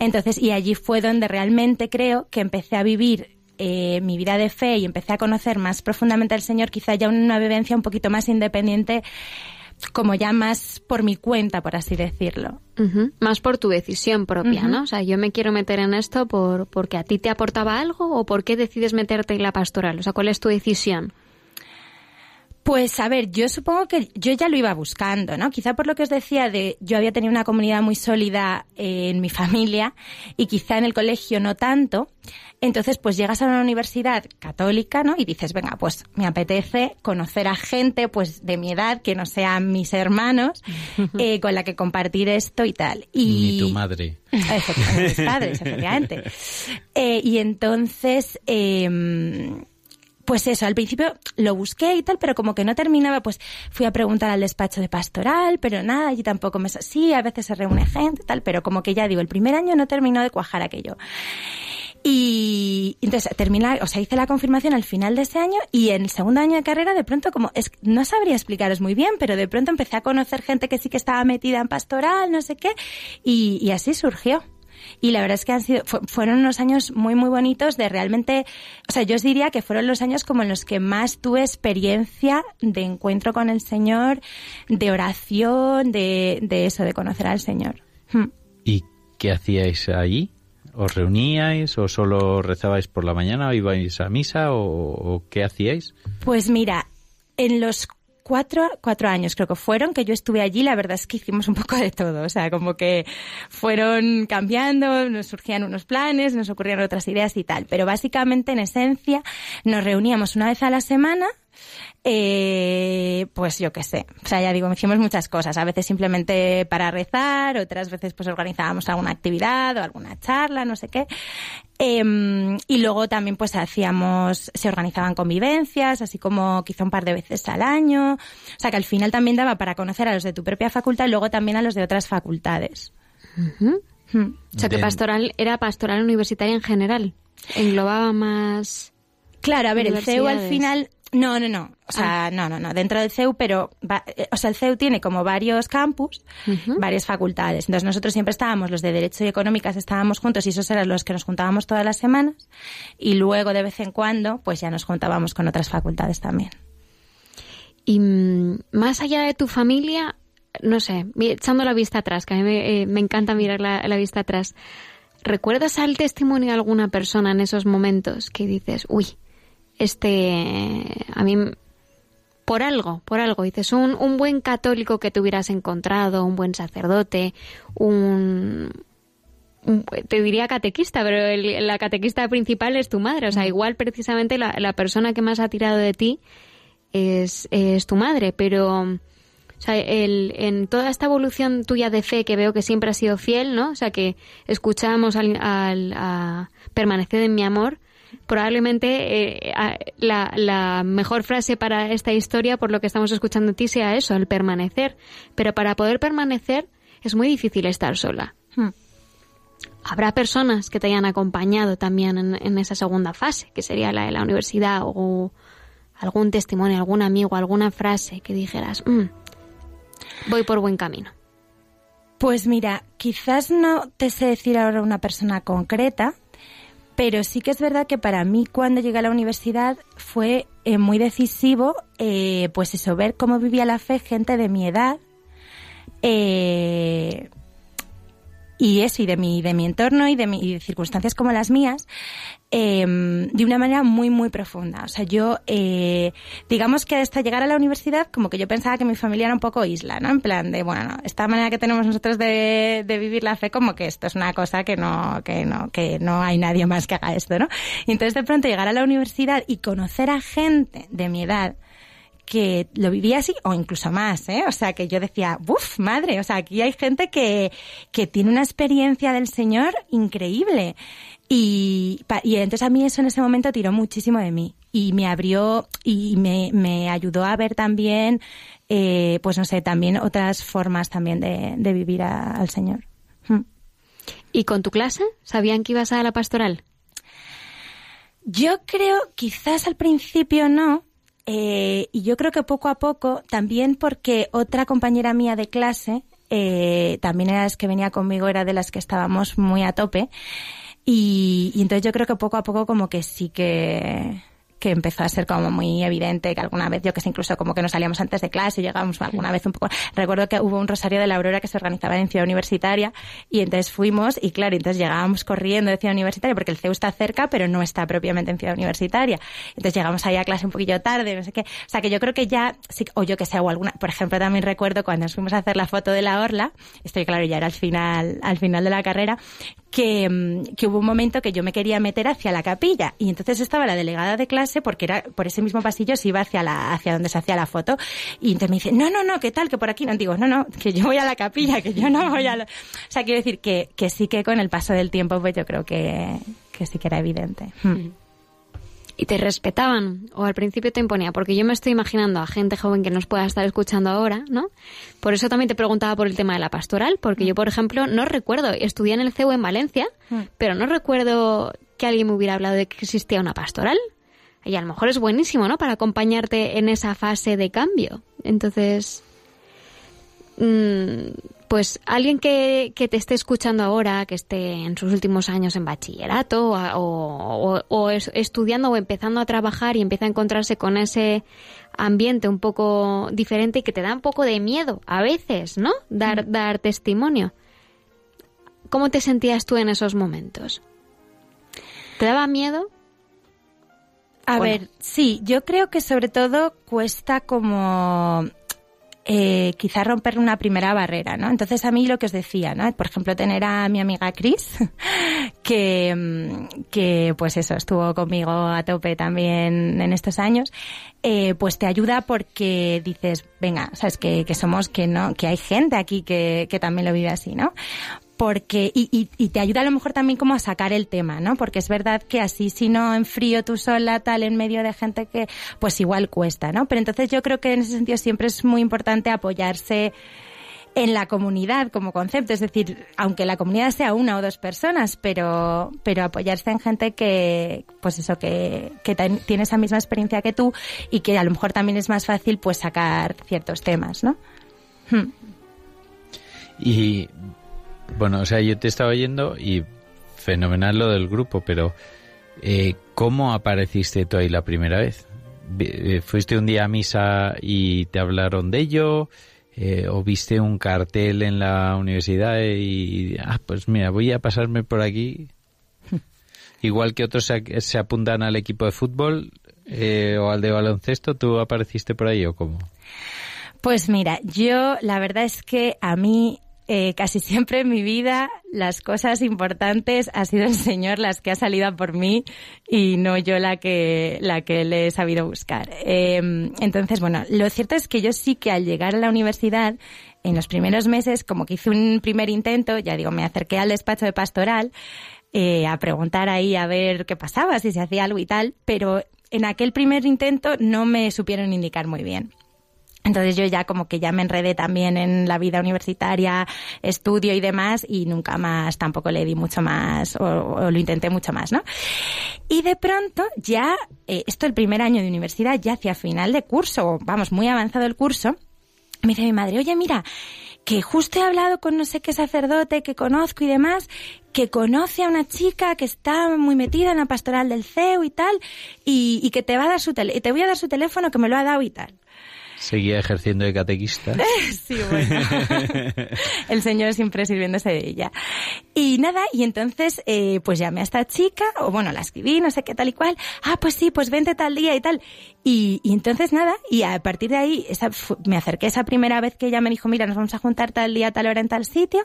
Entonces, y allí fue donde realmente creo que empecé a vivir eh, mi vida de fe y empecé a conocer más profundamente al Señor, quizá ya una vivencia un poquito más independiente, como ya más por mi cuenta, por así decirlo. Más por tu decisión propia. ¿no? O sea, yo me quiero meter en esto por porque a ti te aportaba algo o por qué decides meterte en la pastoral. O sea, ¿cuál es tu decisión? Pues a ver, yo supongo que yo ya lo iba buscando, ¿no? Quizá por lo que os decía de yo había tenido una comunidad muy sólida eh, en mi familia y quizá en el colegio no tanto. Entonces, pues llegas a una universidad católica, ¿no? Y dices, venga, pues me apetece conocer a gente, pues de mi edad, que no sean mis hermanos, eh, con la que compartir esto y tal. Y Ni tu madre. Efectivamente, mis padres, efectivamente. Eh, y entonces, eh, pues eso, al principio lo busqué y tal, pero como que no terminaba, pues fui a preguntar al despacho de pastoral, pero nada, allí tampoco me... Sí, a veces se reúne gente tal, pero como que ya digo, el primer año no terminó de cuajar aquello. Y entonces terminé, o sea, hice la confirmación al final de ese año y en el segundo año de carrera de pronto como, es, no sabría explicaros muy bien, pero de pronto empecé a conocer gente que sí que estaba metida en pastoral, no sé qué, y así surgió. Y la verdad es que han sido, fu- fueron unos años muy, muy bonitos de realmente, o sea, yo os diría que fueron los años como en los que más tuve experiencia de encuentro con el Señor, de oración, de, de eso, de conocer al Señor. Hmm. ¿Y qué hacíais allí? ¿Os reuníais o solo rezabais por la mañana o ibais a misa o, o qué hacíais? Pues mira, en los cuatro, cuatro años creo que fueron que yo estuve allí, la verdad es que hicimos un poco de todo. O sea, como que fueron cambiando, nos surgían unos planes, nos ocurrían otras ideas y tal. Pero básicamente, en esencia, nos reuníamos una vez a la semana. Eh, pues yo qué sé, o sea, ya digo, hicimos muchas cosas, a veces simplemente para rezar, otras veces pues organizábamos alguna actividad o alguna charla, no sé qué. Em, y luego también pues hacíamos, se organizaban convivencias, así como quizá un par de veces al año. O sea que al final también daba para conocer a los de tu propia facultad y luego también a los de otras facultades. Hmm. O sea, que pastoral era pastoral universitaria en general. Englobaba más. Claro, a ver, el CEU al final No, no, no. O sea, no, no, no. Dentro del CEU, pero, va- eh, o sea, el CEU tiene como varios campus, varias facultades. Entonces nosotros siempre estábamos, los de Derecho y Económicas estábamos juntos y esos eran los que nos juntábamos todas las semanas. Y luego, de vez en cuando, pues ya nos juntábamos con otras facultades también. Y mm, más allá de tu familia, no sé, echando la vista atrás, que a mí me, eh, me encanta mirar la, la vista atrás, ¿recuerdas al testimonio de alguna persona en esos momentos que dices, uy, este, a mí, por algo, por algo, dices, un, un buen católico que te hubieras encontrado, un buen sacerdote, un, te diría catequista, pero el- la catequista principal es tu madre. O sea, igual precisamente la, la persona que más ha tirado de ti es, es tu madre, pero o sea, el, en toda esta evolución tuya de fe que veo que siempre has sido fiel, ¿no? O sea, que escuchamos al, al- a permanecer en mi amor, probablemente eh, a- la, la mejor frase para esta historia, por lo que estamos escuchando de ti, sea eso, el permanecer. Pero para poder permanecer es muy difícil estar sola. Habrá personas que te hayan acompañado también en, en esa segunda fase, que sería la de la universidad, o algún testimonio, algún amigo, alguna frase que dijeras, "Mm, voy por buen camino. Pues mira, quizás no te sé decir ahora una persona concreta, pero sí que es verdad que para mí cuando llegué a la universidad fue eh, muy decisivo, eh, pues eso, ver cómo vivía la fe gente de mi edad. eh, y eso, y de mi, de mi entorno y de, mi, de circunstancias como las mías, eh, de una manera muy, muy profunda. O sea, yo, eh, digamos que hasta llegar a la universidad, como que yo pensaba que mi familia era un poco isla, ¿no? En plan de, bueno, no, esta manera que tenemos nosotros de, de vivir la fe, como que esto es una cosa que no, que no, que no hay nadie más que haga esto, ¿no? Y entonces de pronto llegar a la universidad y conocer a gente de mi edad, que lo vivía así o incluso más, ¿eh? O sea, que yo decía, ¡buf, madre! O sea, aquí hay gente que, que tiene una experiencia del Señor increíble. Y, y entonces a mí eso en ese momento tiró muchísimo de mí y me abrió y me, me ayudó a ver también, eh, pues no sé, también otras formas también de, de vivir a- al Señor. Mm. ¿Y con tu clase? ¿Sabían que ibas a la pastoral? Yo creo, quizás al principio no, eh, y yo creo que poco a poco, también porque otra compañera mía de clase, eh, también era las que venía conmigo, era de las que estábamos muy a tope, y, y entonces yo creo que poco a poco como que sí que que empezó a ser como muy evidente que alguna vez, yo que sé, incluso como que nos salíamos antes de clase, llegábamos alguna vez un poco... Recuerdo que hubo un Rosario de la Aurora que se organizaba en Ciudad Universitaria y entonces fuimos y claro, entonces llegábamos corriendo de Ciudad Universitaria porque el CEU está cerca pero no está propiamente en Ciudad Universitaria. Entonces llegamos ahí a clase un poquillo tarde, no sé qué. O sea que yo creo que ya, sí, o yo que sé, o alguna... Por ejemplo, también recuerdo cuando nos fuimos a hacer la foto de la orla, esto claro, ya era al final, al final de la carrera, que, mm, que hubo un momento que yo me quería meter hacia la capilla y entonces estaba la delegada de clase porque era por ese mismo pasillo se iba hacia la hacia donde se hacía la foto y entonces me dice no no no qué tal que por aquí no digo no no que yo voy a la capilla que yo no voy a la... o sea quiero decir que, que sí que con el paso del tiempo pues yo creo que, que sí que era evidente Mm. ¿Y te respetaban? ¿O al principio te imponía? Porque yo me estoy imaginando a gente joven que nos pueda estar escuchando ahora, ¿no? Por eso también te preguntaba por el tema de la pastoral, porque yo, por ejemplo, no recuerdo, estudié en el CEU en Valencia, pero no recuerdo que alguien me hubiera hablado de que existía una pastoral. Y a lo mejor es buenísimo, ¿no? Para acompañarte en esa fase de cambio. Entonces, mm, pues alguien que, que te esté escuchando ahora, que esté en sus últimos años en bachillerato o, o- o es- estudiando o empezando a trabajar y empieza a encontrarse con ese ambiente un poco diferente y que te da un poco de miedo a veces, ¿no? Dar, dar testimonio. ¿Cómo te sentías tú en esos momentos? ¿Te daba miedo? A Bueno. ver, sí, yo creo que sobre todo cuesta como eh, quizá romper una primera barrera, ¿no? Entonces a mí lo que os decía, ¿no? Por ejemplo, tener a mi amiga Chris, que, mm, que pues eso, estuvo conmigo a tope también en estos años, eh, pues te ayuda porque dices, venga, sabes que, que somos, que no, que hay gente aquí que, que también lo vive así, ¿no? Porque y, y, y te ayuda a lo mejor también como a sacar el tema, ¿no? Porque es verdad que así si no en frío tú sola tal en medio de gente que pues igual cuesta, ¿no? Pero entonces yo creo que en ese sentido siempre es muy importante apoyarse en la comunidad como concepto, es decir, aunque la comunidad sea una o dos personas, pero, pero apoyarse en gente que, pues eso, que, que ten- tiene esa misma experiencia que tú y que a lo mejor también es más fácil pues sacar ciertos temas, ¿no? Hmm. Y bueno, o sea, yo te estaba oyendo y fenomenal lo del grupo, pero eh, ¿cómo apareciste tú ahí la primera vez? Eh, ¿Fuiste un día a misa y te hablaron de ello? Eh, ¿O viste un cartel en la universidad y, ah, pues mira, voy a pasarme por aquí? Igual que otros se, se apuntan al equipo de fútbol eh, o al de baloncesto, ¿tú apareciste por ahí o cómo? Pues mira, yo la verdad es que a mí eh, casi siempre en mi vida las cosas importantes ha sido el Señor las que ha salido por mí y no yo la que la que le he sabido buscar. Eh, entonces, bueno, lo cierto es que yo sí que al llegar a la universidad en los primeros meses, como que hice un primer intento, ya digo, me acerqué al despacho de pastoral eh, a preguntar ahí a ver qué pasaba, si se hacía algo y tal, pero en aquel primer intento no me supieron indicar muy bien. Entonces yo ya como que ya me enredé también en la vida universitaria, estudio y demás, y nunca más tampoco le di mucho más, o, o lo intenté mucho más, ¿no? Y de pronto ya, eh, esto el primer año de universidad, ya hacia final de curso, vamos, muy avanzado el curso, me dice mi madre, oye, mira, que justo he hablado con no sé qué sacerdote que conozco y demás, que conoce a una chica que está muy metida en la pastoral del CEU y tal, y, que te va a dar su te voy a dar su teléfono que me lo ha dado y tal. Seguía ejerciendo de catequista. sí, bueno. El señor siempre sirviéndose de ella. Y nada, y entonces, eh, pues llamé a esta chica, o bueno, la escribí, no sé qué tal y cual. Ah, pues sí, pues vente tal día y tal. Y, y entonces nada, y a partir de ahí, esa, me acerqué esa primera vez que ella me dijo, mira, nos vamos a juntar tal día, tal hora en tal sitio.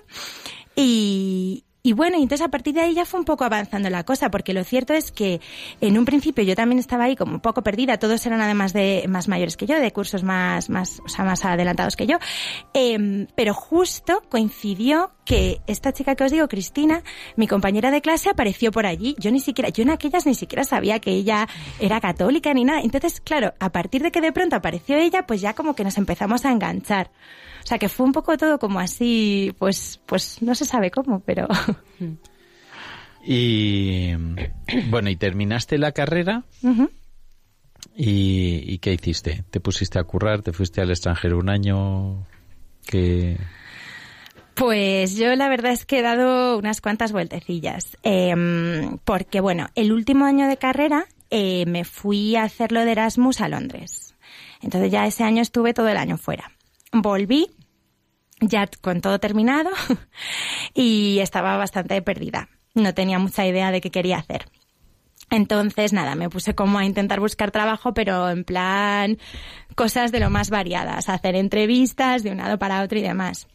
Y, y bueno, entonces a partir de ahí ya fue un poco avanzando la cosa, porque lo cierto es que en un principio yo también estaba ahí como un poco perdida, todos eran además de más mayores que yo, de cursos más, más, o sea, más adelantados que yo, Em, pero justo coincidió que esta chica que os digo, Cristina, mi compañera de clase apareció por allí, yo ni siquiera, yo en aquellas ni siquiera sabía que ella era católica ni nada, entonces claro, a partir de que de pronto apareció ella, pues ya como que nos empezamos a enganchar. O sea, que fue un poco todo como así, pues, pues no se sabe cómo, pero... Y bueno, y terminaste la carrera y, y ¿qué hiciste? ¿Te pusiste a currar? ¿Te fuiste al extranjero un año? que Pues yo la verdad es que he dado unas cuantas vueltecillas. Em, porque bueno, el último año de carrera eh, me fui a hacerlo de Erasmus a Londres. Entonces ya ese año estuve todo el año fuera. Volví, ya con todo terminado, y estaba bastante perdida. No tenía mucha idea de qué quería hacer. Entonces, nada, me puse como a intentar buscar trabajo, pero en plan cosas de lo más variadas, hacer entrevistas de un lado para otro y demás.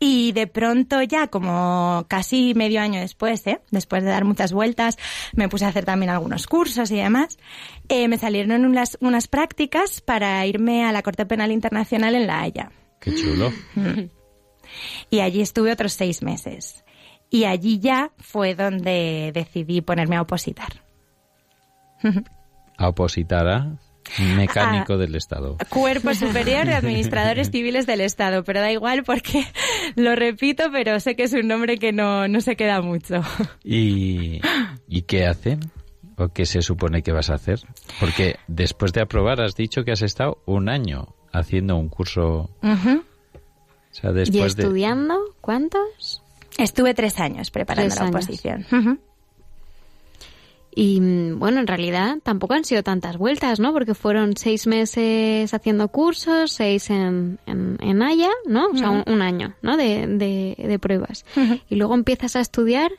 Y de pronto ya, como casi medio año después, ¿eh? después de dar muchas vueltas, me puse a hacer también algunos cursos y demás, eh, me salieron unas, unas prácticas para irme a la Corte Penal Internacional en La Haya. qué chulo. Y allí estuve otros seis meses. Y allí ya fue donde decidí ponerme a opositar. A opositar a mecánico Ah. del Estado. Cuerpo Superior de Administradores Civiles del Estado, pero da igual porque lo repito, pero sé que es un nombre que no, no se queda mucho. ¿Y, ¿Y qué hacen? ¿O qué se supone que vas a hacer? Porque después de aprobar has dicho que has estado un año haciendo un curso. Ujú. O sea, ¿Y después de... estudiando? ¿Cuántos? Estuve tres años preparando Tres la años. oposición. Ujú. Y mm, bueno, en realidad tampoco han sido tantas vueltas, ¿no? Porque fueron seis meses haciendo cursos, seis en, en, en Haya, ¿no? O sea, un, año, ¿no? De, de, de pruebas. Y luego empiezas a estudiar.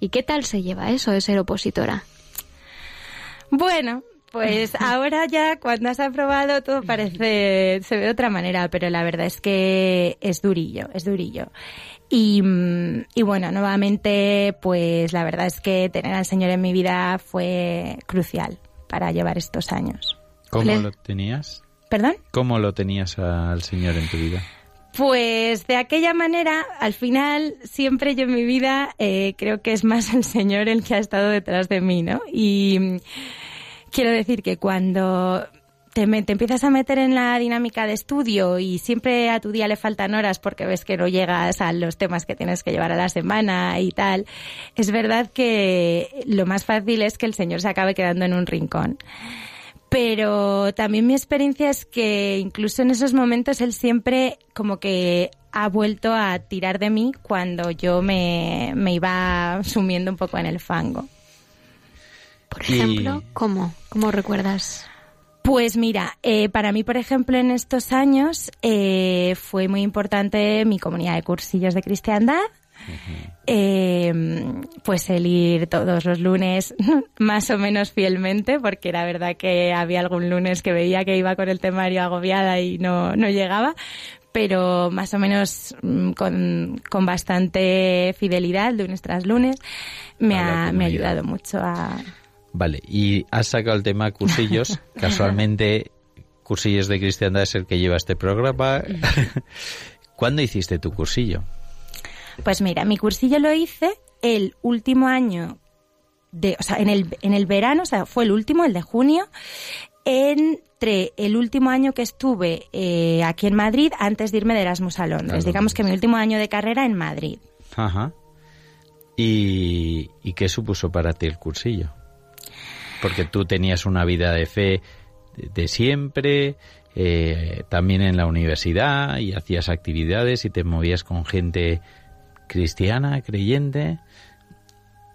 ¿Y qué tal se lleva eso de ser opositora? Bueno, pues ahora ya cuando has aprobado todo parece, se ve de otra manera, pero la verdad es que es durillo, es durillo. Y, y bueno, nuevamente, pues la verdad es que tener al Señor en mi vida fue crucial para llevar estos años. ¿Cómo Le- lo tenías? ¿Perdón? ¿Cómo lo tenías al Señor en tu vida? Pues de aquella manera, al final, siempre yo en mi vida eh, creo que es más el Señor el que ha estado detrás de mí, ¿no? Y mm, quiero decir que cuando te, me- te empiezas a meter en la dinámica de estudio y siempre a tu día le faltan horas porque ves que no llegas a los temas que tienes que llevar a la semana y tal, es verdad que lo más fácil es que el señor se acabe quedando en un rincón. Pero también mi experiencia es que incluso en esos momentos él siempre como que ha vuelto a tirar de mí cuando yo me, me iba sumiendo un poco en el fango. Por ejemplo, ¿cómo? ¿Cómo recuerdas? Pues mira, eh, para mí, por ejemplo, en estos años eh, fue muy importante mi comunidad de cursillos de cristiandad. Eh, pues el ir todos los lunes más o menos fielmente, porque era verdad que había algún lunes que veía que iba con el temario agobiada y no, no llegaba, pero más o menos mm, con, con bastante fidelidad, lunes tras lunes, me ha, me ha ayudado mucho a, Vale, y has sacado el tema cursillos. Casualmente, cursillos de cristiandad es el que lleva este programa. ¿Cuándo hiciste tu cursillo? Pues mira, mi cursillo lo hice el último año de, o sea, en el, en el verano, o sea, fue el último, el de junio, entre el último año que estuve eh, aquí en Madrid antes de irme de Erasmus a Londres. Claro. Digamos que mi último año de carrera en Madrid. Ajá. ¿Y, y qué supuso para ti el cursillo? Porque tú tenías una vida de fe de, siempre, eh, también en la universidad, y hacías actividades y te movías con gente cristiana, creyente.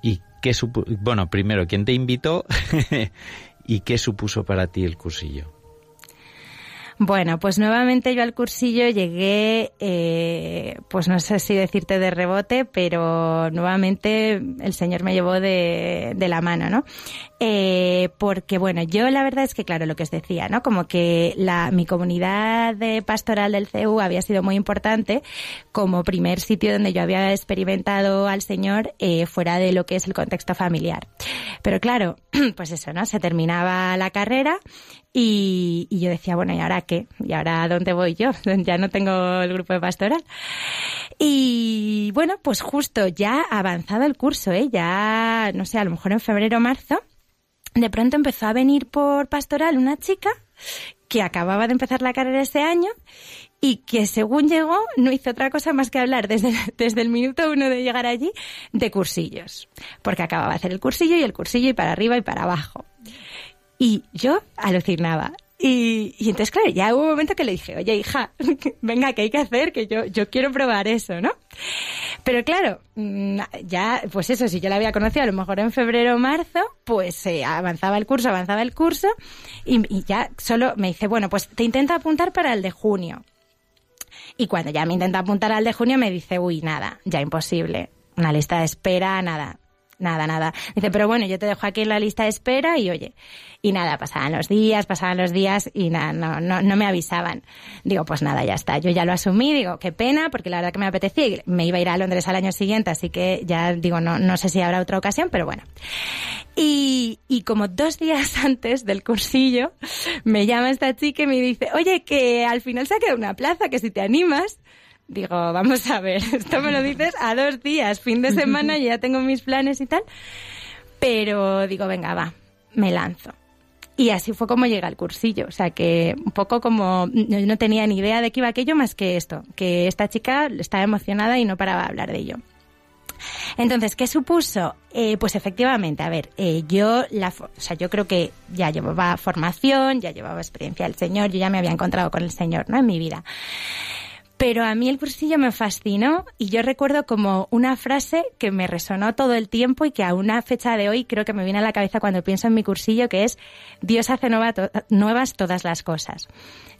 ¿Y qué supu Bueno, primero, ¿quién te invitó? ¿Y qué supuso para ti el cursillo? Bueno, pues nuevamente yo al cursillo llegué, eh, pues no sé si decirte de rebote, pero nuevamente el Señor me llevó de, de la mano, ¿no? Eh, porque bueno, yo la verdad es que claro, lo que os decía, ¿no? Como que la, mi comunidad de pastoral del CEU había sido muy importante como primer sitio donde yo había experimentado al Señor eh, fuera de lo que es el contexto familiar. Pero claro, pues eso, ¿no? Se terminaba la carrera y, y yo decía, bueno, ¿y ahora qué? ¿Y ahora dónde voy yo? Ya no tengo el grupo de pastoral. Y bueno, pues justo ya avanzado el curso, ¿eh? Ya, no sé, a lo mejor en febrero marzo, de pronto empezó a venir por pastoral una chica que acababa de empezar la carrera ese año y que según llegó no hizo otra cosa más que hablar desde, desde el minuto uno de llegar allí de cursillos. Porque acababa de hacer el cursillo y el cursillo y para arriba y para abajo. Y yo alucinaba. Y, y entonces, claro, ya hubo un momento que le dije, oye, hija, venga, ¿qué hay que hacer? Que yo, yo quiero probar eso, ¿no? Pero claro, mm, ya, pues eso, si yo la había conocido a lo mejor en febrero o marzo, pues eh, avanzaba el curso, avanzaba el curso, y, y ya solo me dice, bueno, pues te intento apuntar para el de junio. Y cuando ya me intenta apuntar al de junio, me dice, uy, nada, ya imposible. Una lista de espera, nada. Nada, nada. Dice, pero bueno, yo te dejo aquí en la lista de espera y oye, y nada, pasaban los días, pasaban los días y nada, no, no, no me avisaban. Digo, pues nada, ya está. Yo ya lo asumí, digo, qué pena, porque la verdad que me apetecía y me iba a ir a Londres al año siguiente, así que ya digo, no, no sé si habrá otra ocasión, pero bueno. Y, y como dos días antes del cursillo, me llama esta chica y me dice, oye, que al final se ha quedado una plaza, que si te animas. Digo, vamos a ver, esto me lo dices a dos días, fin de semana, ya tengo mis planes y tal. Pero digo, venga, va, me lanzo. Y así fue como llega el cursillo. O sea que un poco como yo no tenía ni idea de qué iba aquello más que esto, que esta chica estaba emocionada y no paraba de hablar de ello. Entonces, ¿qué supuso? Eh, pues efectivamente, a ver, eh, yo, la, o sea, yo creo que ya llevaba formación, ya llevaba experiencia del Señor, yo ya me había encontrado con el Señor, ¿no? En mi vida. Pero a mí el cursillo me fascinó y yo recuerdo como una frase que me resonó todo el tiempo y que a una fecha de hoy creo que me viene a la cabeza cuando pienso en mi cursillo, que es Dios hace nuevas todas las cosas.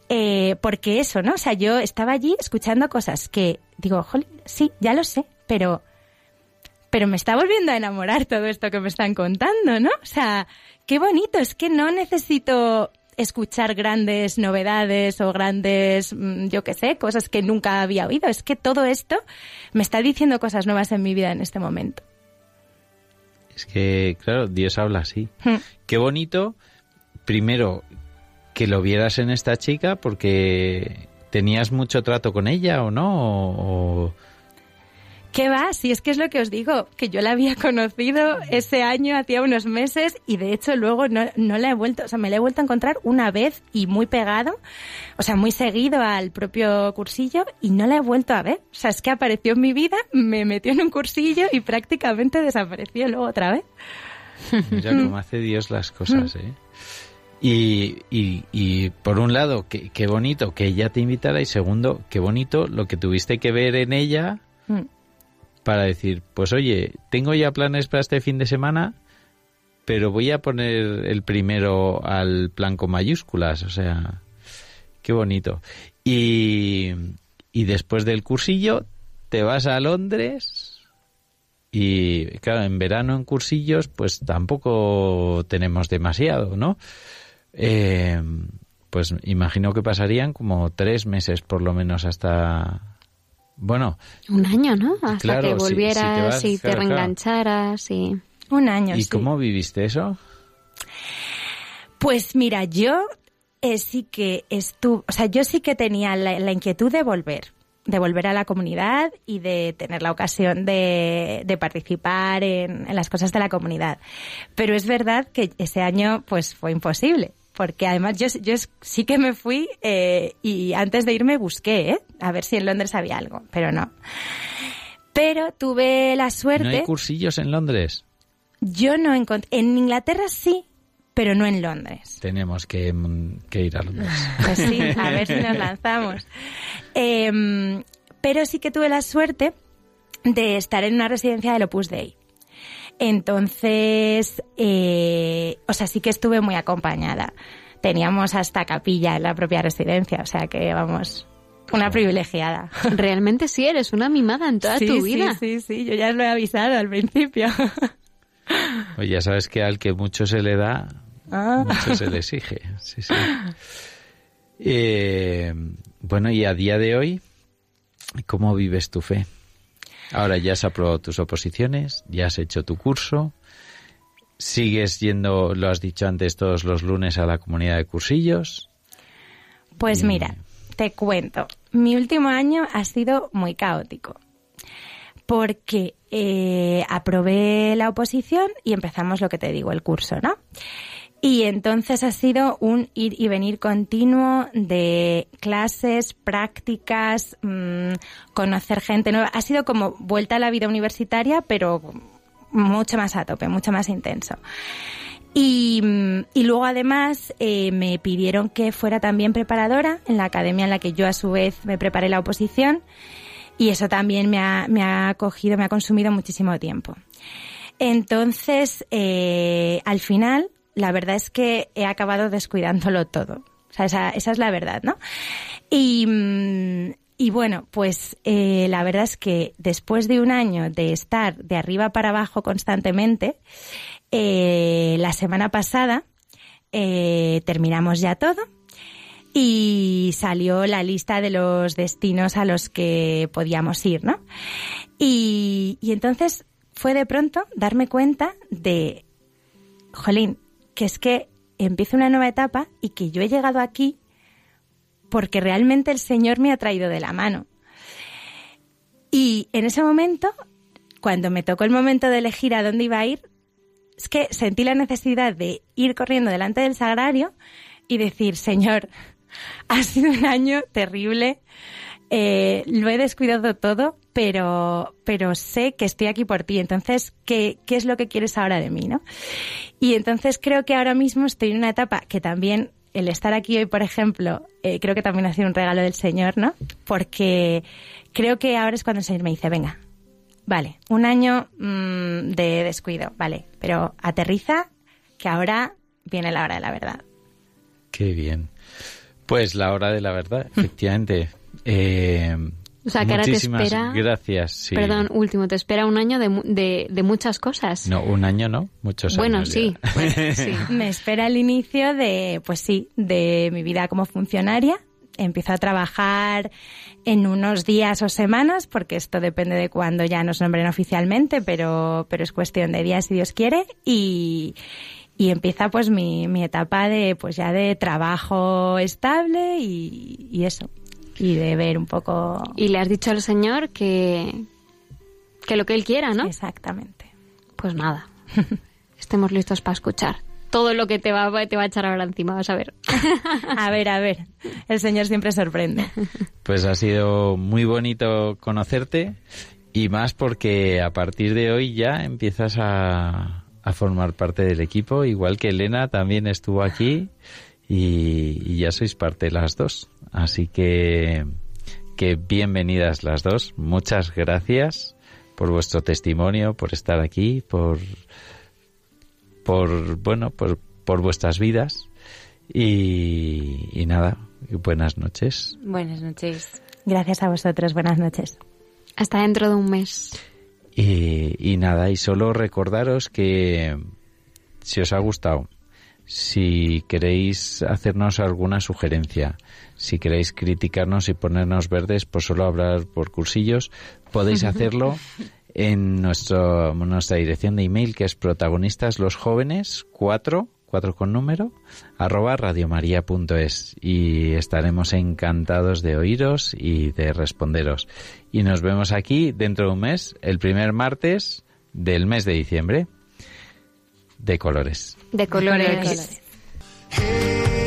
Eh, porque eso, ¿no? O sea, yo estaba allí escuchando cosas que digo, "Jolín, sí, ya lo sé, pero pero me está volviendo a enamorar todo esto que me están contando, ¿no? O sea, qué bonito, es que no necesito escuchar grandes novedades o grandes, mm, yo qué sé, cosas que nunca había oído. Es que todo esto me está diciendo cosas nuevas en mi vida en este momento. Es que, claro, Dios habla así. Hmm. Qué bonito, primero, que lo vieras en esta chica porque tenías mucho trato con ella o no. O- o- ¿Qué va? Si es que es lo que os digo, que yo la había conocido ese año, hacía unos meses, y de hecho luego no, no la he vuelto, o sea, me la he vuelto a encontrar una vez y muy pegado, o sea, muy seguido al propio cursillo, y no la he vuelto a ver. O sea, es que apareció en mi vida, me metió en un cursillo y prácticamente desapareció luego otra vez. Mira cómo hace Dios las cosas, ¿eh? Y, y, y por un lado, qué, qué bonito que ella te invitara y segundo, qué bonito lo que tuviste que ver en ella. Para decir, pues oye, tengo ya planes para este fin de semana, pero voy a poner el primero al plan con mayúsculas, o sea, qué bonito. Y, y después del cursillo te vas a Londres y claro, en verano en cursillos pues tampoco tenemos demasiado, ¿no? Eh, pues imagino que pasarían como tres meses por lo menos hasta... Bueno, Un año, ¿no? Hasta Claro, que si- si te volvieras vas, y te claro. reengancharas y... Un año, ¿y sí. cómo viviste eso? Pues mira, yo eh, sí que estuve, o sea, yo sí que tenía la, la inquietud de volver, de volver a la comunidad y de tener la ocasión de, de participar en, en las cosas de la comunidad. Pero es verdad que ese año pues fue imposible. Porque además yo, yo sí que me fui eh, y antes de irme busqué, ¿eh? A ver si en Londres había algo, pero no. Pero tuve la ¿No suerte. hay cursillos en Londres? Yo no encontré. En Inglaterra sí, pero no en Londres. Tenemos que, mm, que ir a Londres. Pues sí, a ver si nos lanzamos. Em, pero sí que tuve la suerte de estar en una residencia del Opus Dei. Entonces, eh, o sea, sí que estuve muy acompañada. Teníamos hasta capilla en la propia residencia, o sea que vamos, una privilegiada. Realmente sí eres una mimada en toda Sí, tu sí, vida. Sí, sí, yo ya lo he avisado al principio. Oye, ya sabes que al que mucho se le da, Ah. mucho se le exige. Sí, sí. Eh, bueno, y a día de hoy, ¿cómo vives tu fe? Ahora ya has aprobado tus oposiciones, ya has hecho tu curso, sigues yendo, lo has dicho antes, todos los lunes a la comunidad de cursillos. Pues mira, te cuento. Mi último año ha sido muy caótico. Porque eh, aprobé la oposición y empezamos lo que te digo, el curso, ¿no? Y entonces ha sido un ir y venir continuo de clases, prácticas, mm, conocer gente nueva. Ha sido como vuelta a la vida universitaria, pero mucho más a tope, mucho más intenso. Y, mm, y luego además eh, me pidieron que fuera también preparadora en la academia en la que yo a su vez me preparé la oposición y eso también me ha, me ha cogido, me ha consumido muchísimo tiempo. Entonces, eh, al final, la verdad es que he acabado descuidándolo todo. O sea, esa, es la verdad, ¿no? Y, mm, y bueno, pues eh, la verdad es que después de un año de estar de arriba para abajo constantemente, eh, la semana pasada eh, terminamos ya todo y salió la lista de los destinos a los que podíamos ir, ¿no? Y, y entonces fue de pronto darme cuenta de, jolín, que es que empieza una nueva etapa y que yo he llegado aquí porque realmente el Señor me ha traído de la mano. Y en ese momento, cuando me tocó el momento de elegir a dónde iba a ir, es que sentí la necesidad de ir corriendo delante del sagrario y decir, Señor, ha sido un año terrible, eh, lo he descuidado todo, pero, pero sé que estoy aquí por ti. Entonces, ¿qué, ¿qué es lo que quieres ahora de mí, no? Y entonces creo que ahora mismo estoy en una etapa que también el estar aquí hoy, por ejemplo, eh, creo que también ha sido un regalo del Señor, ¿no? Porque creo que ahora es cuando el Señor me dice, venga, vale, un año mm, de descuido, vale, pero aterriza que ahora viene la hora de la verdad. Qué bien. Pues la hora de la verdad, efectivamente. Eh, O sea, que ahora te muchísimas espera- Gracias. sí. Perdón, último, te espera un año de, de, de muchas cosas. No, un año no, muchos Bueno, años. sí, bueno, sí. Me espera el inicio de, pues sí, de mi vida como funcionaria. Empiezo a trabajar en unos días o semanas, porque esto depende de cuándo ya nos nombren oficialmente, pero, pero es cuestión de días si Dios quiere. Y, y empieza pues mi, mi etapa de, pues ya de trabajo estable y, y eso. Y de ver un poco. Y le has dicho al Señor que, Que lo que él quiera, ¿no? Exactamente. Pues nada. Estemos listos para escuchar. Todo lo que te va, te va a echar ahora encima, vas a ver. A ver, a ver. El Señor siempre sorprende. Pues ha sido muy bonito conocerte y más porque a partir de hoy ya empiezas a, a formar parte del equipo, igual que Elena también estuvo aquí y, y ya sois parte las dos. Así que, que bienvenidas las dos. Muchas gracias por vuestro testimonio, por estar aquí, por, por bueno, por, por vuestras vidas. Y, y nada, buenas noches. Buenas noches. Gracias a vosotros. Buenas noches. Hasta dentro de un mes. Y, y nada, y solo recordaros que si os ha gustado, si queréis hacernos alguna sugerencia, si queréis criticarnos y ponernos verdes por solo hablar por cursillos, podéis hacerlo en nuestro, nuestra dirección de email que es protagonistas los jóvenes 4, 4 con número, arroba radiomaria.es y estaremos encantados de oíros y de responderos. Y nos vemos aquí dentro de un mes, el primer martes del mes de diciembre, de colores. De colores. Hey,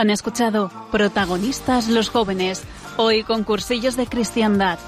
Han escuchado Protagonistas los jóvenes, hoy con cursillos de cristiandad.